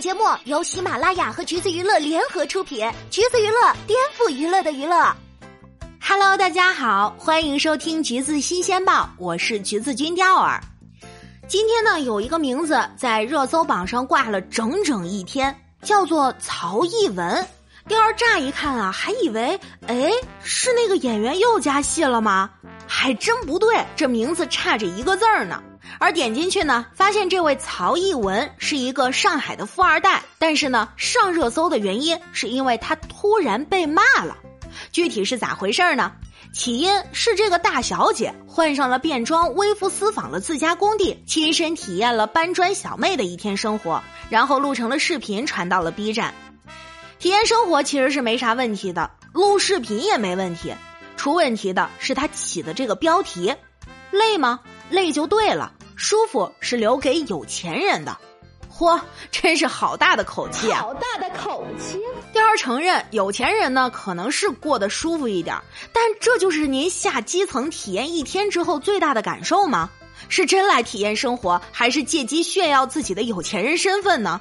节目由喜马拉雅和橘子娱乐联合出品，橘子娱乐颠覆娱乐的娱乐。Hello，大家好，欢迎收听橘子新鲜报，我是橘子君钓儿。今天呢，有一个名字在热搜榜上挂了整整一天，叫做曹艺文。钓儿乍一看啊，还以为哎是那个演员又加戏了吗？还真不对，这名字差着一个字儿呢。而点进去呢，发现这位曹逸文是一个上海的富二代，但是呢，上热搜的原因是因为他突然被骂了。具体是咋回事呢？起因是这个大小姐换上了便装，微服私访了自家工地，亲身体验了搬砖小妹的一天生活，然后录成了视频传到了 B 站。体验生活其实是没啥问题的，录视频也没问题，出问题的是他起的这个标题，累吗？累就对了。舒服是留给有钱人的，嚯，真是好大的口气啊！好大的口气！第二承认，有钱人呢可能是过得舒服一点，但这就是您下基层体验一天之后最大的感受吗？是真来体验生活，还是借机炫耀自己的有钱人身份呢？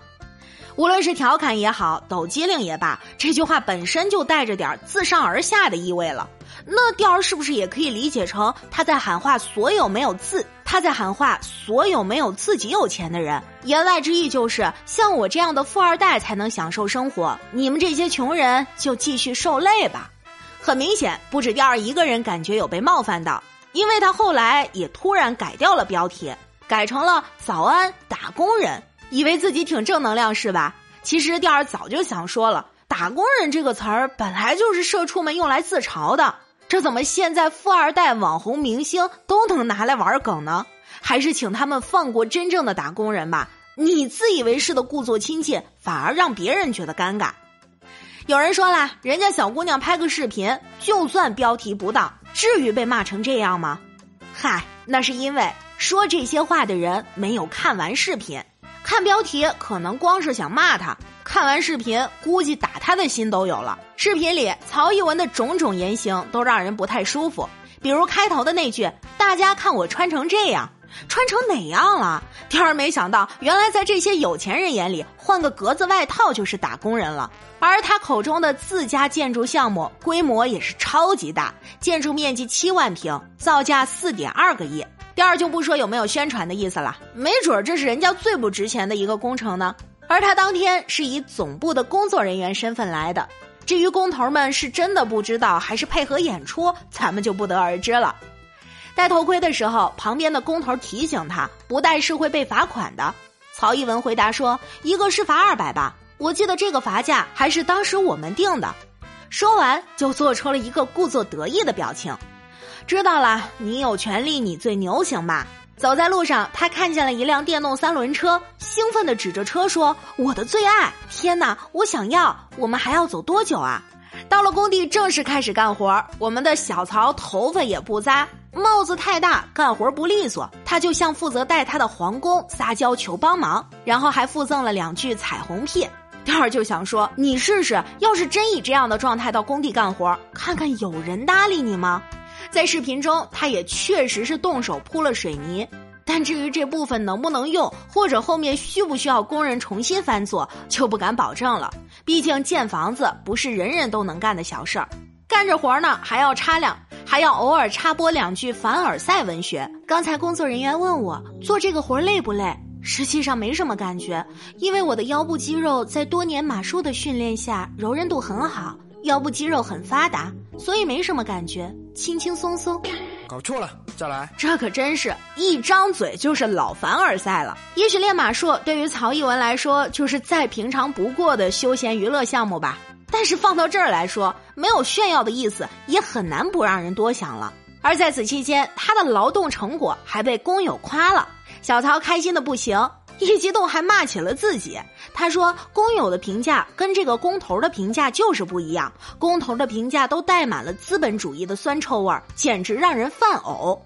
无论是调侃也好，抖机灵也罢，这句话本身就带着点自上而下的意味了。那调儿是不是也可以理解成他在喊话所有没有自？他在喊话所有没有自己有钱的人，言外之意就是像我这样的富二代才能享受生活，你们这些穷人就继续受累吧。很明显，不止调儿一个人感觉有被冒犯到，因为他后来也突然改掉了标题，改成了“早安打工人”，以为自己挺正能量是吧？其实第二早就想说了，“打工人”这个词儿本来就是社畜们用来自嘲的。这怎么现在富二代、网红、明星都能拿来玩梗呢？还是请他们放过真正的打工人吧。你自以为是的故作亲切，反而让别人觉得尴尬。有人说了，人家小姑娘拍个视频，就算标题不当，至于被骂成这样吗？嗨，那是因为说这些话的人没有看完视频，看标题可能光是想骂他。看完视频，估计打他的心都有了。视频里曹一文的种种言行都让人不太舒服，比如开头的那句“大家看我穿成这样，穿成哪样了？”第二，没想到原来在这些有钱人眼里，换个格子外套就是打工人了。而他口中的自家建筑项目规模也是超级大，建筑面积七万平，造价四点二个亿。第二就不说有没有宣传的意思了，没准这是人家最不值钱的一个工程呢。而他当天是以总部的工作人员身份来的，至于工头们是真的不知道还是配合演出，咱们就不得而知了。戴头盔的时候，旁边的工头提醒他不戴是会被罚款的。曹一文回答说：“一个是罚二百吧，我记得这个罚价还是当时我们定的。”说完就做出了一个故作得意的表情。知道了，你有权利，你最牛行吧？走在路上，他看见了一辆电动三轮车，兴奋地指着车说：“我的最爱！天哪，我想要！我们还要走多久啊？”到了工地，正式开始干活。我们的小曹头发也不扎，帽子太大，干活不利索。他就向负责带他的皇宫撒娇求帮忙，然后还附赠了两句彩虹屁。第二就想说：“你试试，要是真以这样的状态到工地干活，看看有人搭理你吗？”在视频中，他也确实是动手铺了水泥，但至于这部分能不能用，或者后面需不需要工人重新翻做，就不敢保证了。毕竟建房子不是人人都能干的小事儿，干着活呢还要插两，还要偶尔插播两句凡尔赛文学。刚才工作人员问我做这个活累不累，实际上没什么感觉，因为我的腰部肌肉在多年马术的训练下柔韧度很好，腰部肌肉很发达，所以没什么感觉。轻轻松松，搞错了，再来。这可真是一张嘴就是老凡尔赛了。也许练马术对于曹逸文来说就是再平常不过的休闲娱乐项目吧，但是放到这儿来说，没有炫耀的意思，也很难不让人多想了。而在此期间，他的劳动成果还被工友夸了，小曹开心的不行。一激动还骂起了自己，他说：“工友的评价跟这个工头的评价就是不一样，工头的评价都带满了资本主义的酸臭味儿，简直让人犯呕。”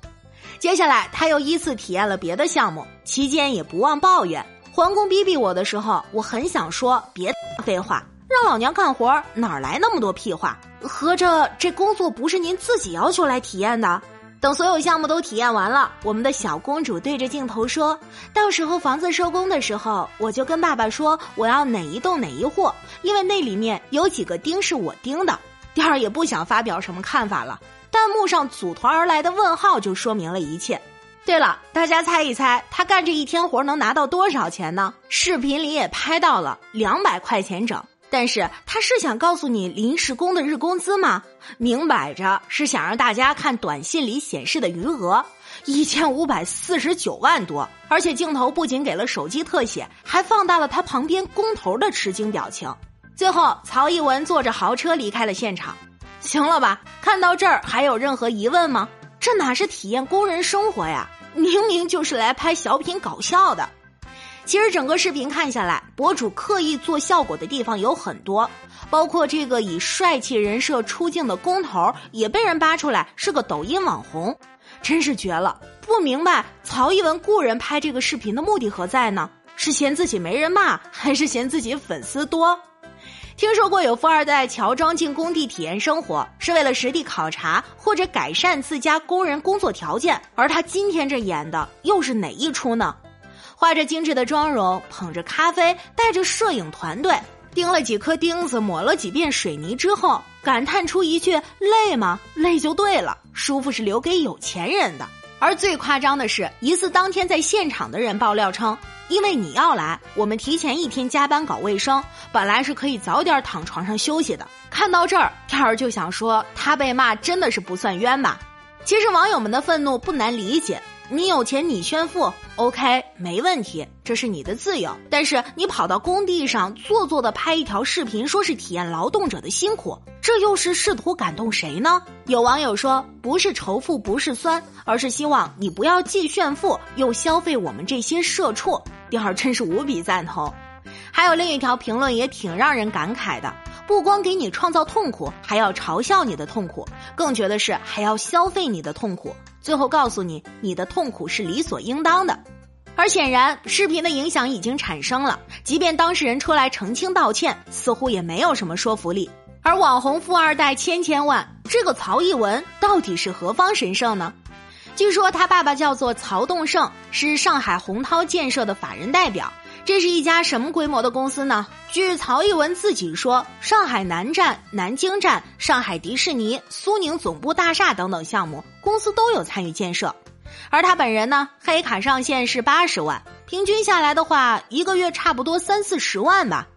接下来他又依次体验了别的项目，期间也不忘抱怨：“皇工逼逼我的时候，我很想说别废话，让老娘干活哪来那么多屁话？合着这工作不是您自己要求来体验的？”等所有项目都体验完了，我们的小公主对着镜头说：“到时候房子收工的时候，我就跟爸爸说我要哪一栋哪一户，因为那里面有几个钉是我钉的。”第二也不想发表什么看法了，弹幕上组团而来的问号就说明了一切。对了，大家猜一猜，他干这一天活能拿到多少钱呢？视频里也拍到了两百块钱整。但是他是想告诉你临时工的日工资吗？明摆着是想让大家看短信里显示的余额，一千五百四十九万多。而且镜头不仅给了手机特写，还放大了他旁边工头的吃惊表情。最后，曹一文坐着豪车离开了现场。行了吧？看到这儿还有任何疑问吗？这哪是体验工人生活呀？明明就是来拍小品搞笑的。其实整个视频看下来，博主刻意做效果的地方有很多，包括这个以帅气人设出镜的工头也被人扒出来是个抖音网红，真是绝了！不明白曹一文雇人拍这个视频的目的何在呢？是嫌自己没人骂，还是嫌自己粉丝多？听说过有富二代乔装进工地体验生活，是为了实地考察或者改善自家工人工作条件，而他今天这演的又是哪一出呢？画着精致的妆容，捧着咖啡，带着摄影团队，钉了几颗钉子，抹了几遍水泥之后，感叹出一句：“累吗？累就对了，舒服是留给有钱人的。”而最夸张的是，疑似当天在现场的人爆料称：“因为你要来，我们提前一天加班搞卫生，本来是可以早点躺床上休息的。”看到这儿，天儿就想说，他被骂真的是不算冤吧？其实网友们的愤怒不难理解。你有钱你炫富，OK，没问题，这是你的自由。但是你跑到工地上做作的拍一条视频，说是体验劳动者的辛苦，这又是试图感动谁呢？有网友说，不是仇富，不是酸，而是希望你不要既炫富又消费我们这些社畜。第二，真是无比赞同。还有另一条评论也挺让人感慨的。不光给你创造痛苦，还要嘲笑你的痛苦，更绝的是还要消费你的痛苦，最后告诉你你的痛苦是理所应当的。而显然，视频的影响已经产生了，即便当事人出来澄清道歉，似乎也没有什么说服力。而网红富二代千千万，这个曹一文到底是何方神圣呢？据说他爸爸叫做曹栋盛，是上海洪涛建设的法人代表。这是一家什么规模的公司呢？据曹一文自己说，上海南站、南京站、上海迪士尼、苏宁总部大厦等等项目，公司都有参与建设。而他本人呢，黑卡上限是八十万，平均下来的话，一个月差不多三四十万吧。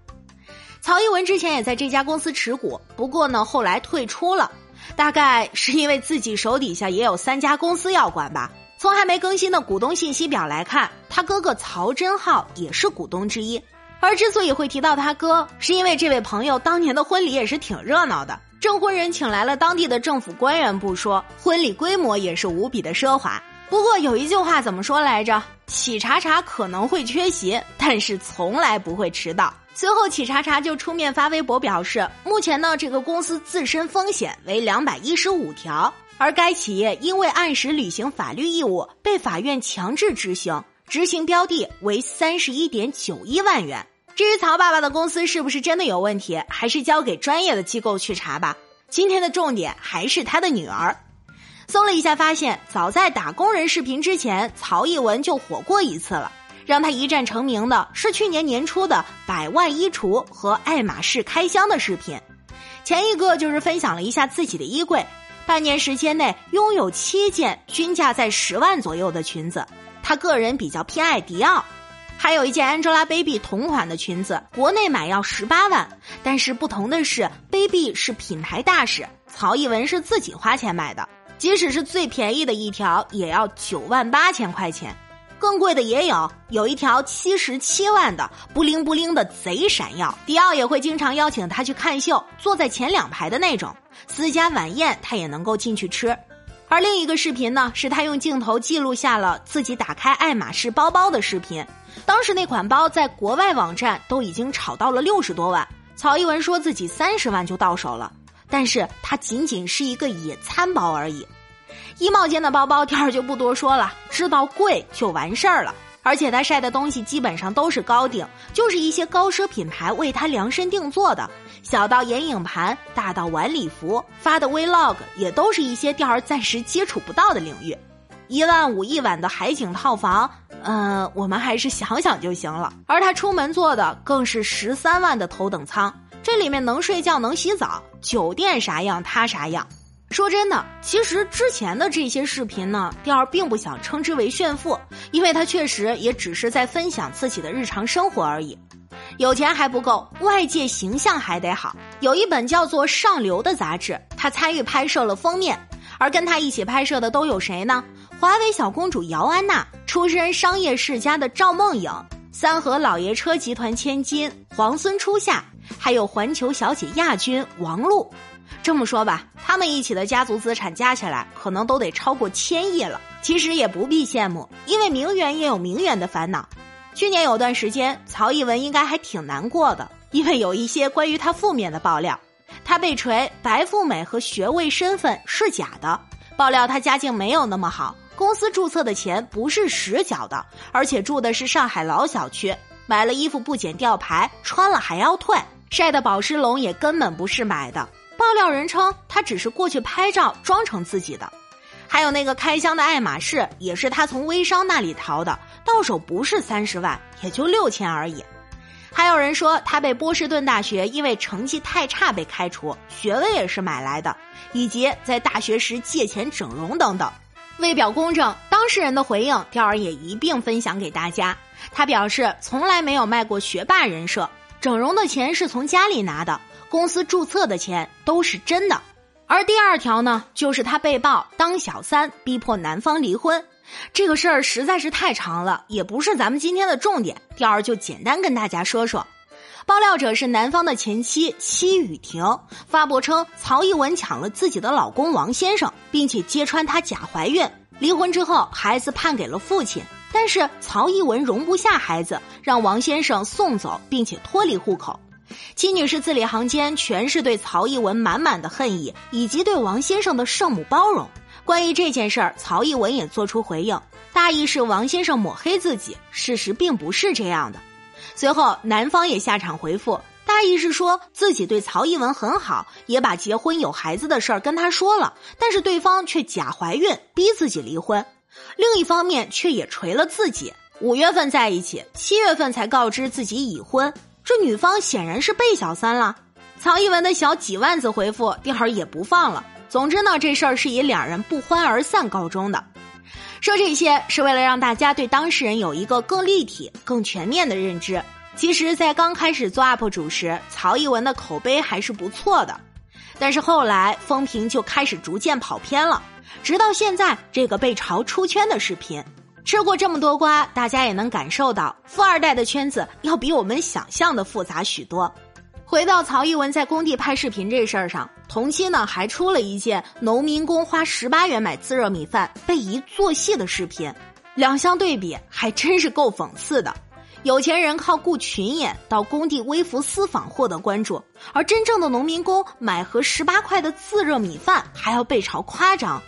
曹一文之前也在这家公司持股，不过呢，后来退出了，大概是因为自己手底下也有三家公司要管吧。从还没更新的股东信息表来看，他哥哥曹真浩也是股东之一。而之所以会提到他哥，是因为这位朋友当年的婚礼也是挺热闹的，证婚人请来了当地的政府官员不说，婚礼规模也是无比的奢华。不过有一句话怎么说来着？企查查可能会缺席，但是从来不会迟到。随后企查查就出面发微博表示，目前呢这个公司自身风险为两百一十五条。而该企业因为按时履行法律义务，被法院强制执行，执行标的为三十一点九一万元。至于曹爸爸的公司是不是真的有问题，还是交给专业的机构去查吧。今天的重点还是他的女儿。搜了一下，发现早在打工人视频之前，曹一文就火过一次了。让他一战成名的是去年年初的百万衣橱和爱马仕开箱的视频。前一个就是分享了一下自己的衣柜。半年时间内拥有七件均价在十万左右的裙子，他个人比较偏爱迪奥，还有一件 Angelababy 同款的裙子，国内买要十八万，但是不同的是，Baby 是品牌大使，曹艺文是自己花钱买的，即使是最便宜的一条也要九万八千块钱，更贵的也有，有一条七十七万的，不灵不灵的贼闪耀，迪奥也会经常邀请他去看秀，坐在前两排的那种。私家晚宴，他也能够进去吃。而另一个视频呢，是他用镜头记录下了自己打开爱马仕包包的视频。当时那款包在国外网站都已经炒到了六十多万。曹一文说自己三十万就到手了，但是它仅仅是一个野餐包而已。衣帽间的包包，第二就不多说了，知道贵就完事儿了。而且他晒的东西基本上都是高定，就是一些高奢品牌为他量身定做的，小到眼影盘，大到晚礼服，发的 vlog 也都是一些钓儿暂时接触不到的领域。一万五一晚的海景套房，嗯，我们还是想想就行了。而他出门坐的更是十三万的头等舱，这里面能睡觉能洗澡，酒店啥样他啥样。说真的，其实之前的这些视频呢，钓儿并不想称之为炫富，因为他确实也只是在分享自己的日常生活而已。有钱还不够，外界形象还得好。有一本叫做《上流》的杂志，他参与拍摄了封面，而跟他一起拍摄的都有谁呢？华为小公主姚安娜，出身商业世家的赵梦颖，三和老爷车集团千金皇孙初夏，还有环球小姐亚军王璐。这么说吧，他们一起的家族资产加起来，可能都得超过千亿了。其实也不必羡慕，因为名媛也有名媛的烦恼。去年有段时间，曹逸文应该还挺难过的，因为有一些关于他负面的爆料。他被锤白富美和学位身份是假的，爆料他家境没有那么好。公司注册的钱不是实缴的，而且住的是上海老小区，买了衣服不剪吊牌，穿了还要退，晒的宝石龙也根本不是买的。爆料人称他只是过去拍照装成自己的，还有那个开箱的爱马仕也是他从微商那里淘的，到手不是三十万，也就六千而已。还有人说他被波士顿大学因为成绩太差被开除，学位也是买来的，以及在大学时借钱整容等等。为表公正，当事人的回应，钓儿也一并分享给大家。他表示，从来没有卖过学霸人设，整容的钱是从家里拿的，公司注册的钱都是真的。而第二条呢，就是她被曝当小三，逼迫男方离婚。这个事儿实在是太长了，也不是咱们今天的重点，第二就简单跟大家说说。爆料者是男方的前妻戚雨婷，发博称曹一文抢了自己的老公王先生，并且揭穿她假怀孕。离婚之后，孩子判给了父亲，但是曹一文容不下孩子，让王先生送走，并且脱离户口。金女士字里行间全是对曹一文满满的恨意，以及对王先生的圣母包容。关于这件事儿，曹一文也做出回应，大意是王先生抹黑自己，事实并不是这样的。随后，男方也下场回复，大意是说自己对曹一文很好，也把结婚有孩子的事儿跟他说了，但是对方却假怀孕，逼自己离婚。另一方面，却也锤了自己。五月份在一起，七月份才告知自己已婚，这女方显然是被小三了。曹一文的小几万字回复，丁儿也不放了。总之呢，这事儿是以两人不欢而散告终的。说这些是为了让大家对当事人有一个更立体、更全面的认知。其实，在刚开始做 UP 主时，曹一文的口碑还是不错的，但是后来风评就开始逐渐跑偏了。直到现在，这个被嘲出圈的视频，吃过这么多瓜，大家也能感受到，富二代的圈子要比我们想象的复杂许多。回到曹逸文在工地拍视频这事儿上，同期呢还出了一件农民工花十八元买自热米饭被疑做戏的视频，两相对比还真是够讽刺的。有钱人靠雇群演到工地微服私访获得关注，而真正的农民工买盒十八块的自热米饭还要被嘲夸张，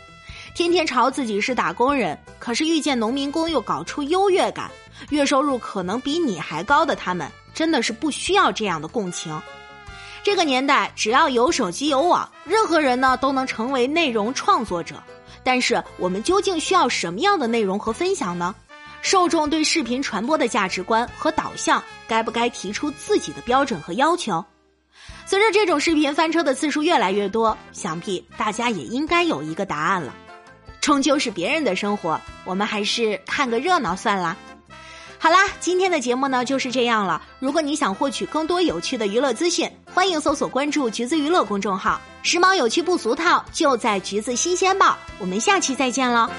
天天嘲自己是打工人，可是遇见农民工又搞出优越感，月收入可能比你还高的他们。真的是不需要这样的共情。这个年代，只要有手机有网，任何人呢都能成为内容创作者。但是，我们究竟需要什么样的内容和分享呢？受众对视频传播的价值观和导向，该不该提出自己的标准和要求？随着这种视频翻车的次数越来越多，想必大家也应该有一个答案了。终究是别人的生活，我们还是看个热闹算了。好啦，今天的节目呢就是这样了。如果你想获取更多有趣的娱乐资讯，欢迎搜索关注“橘子娱乐”公众号，时髦有趣不俗套，就在橘子新鲜报。我们下期再见了。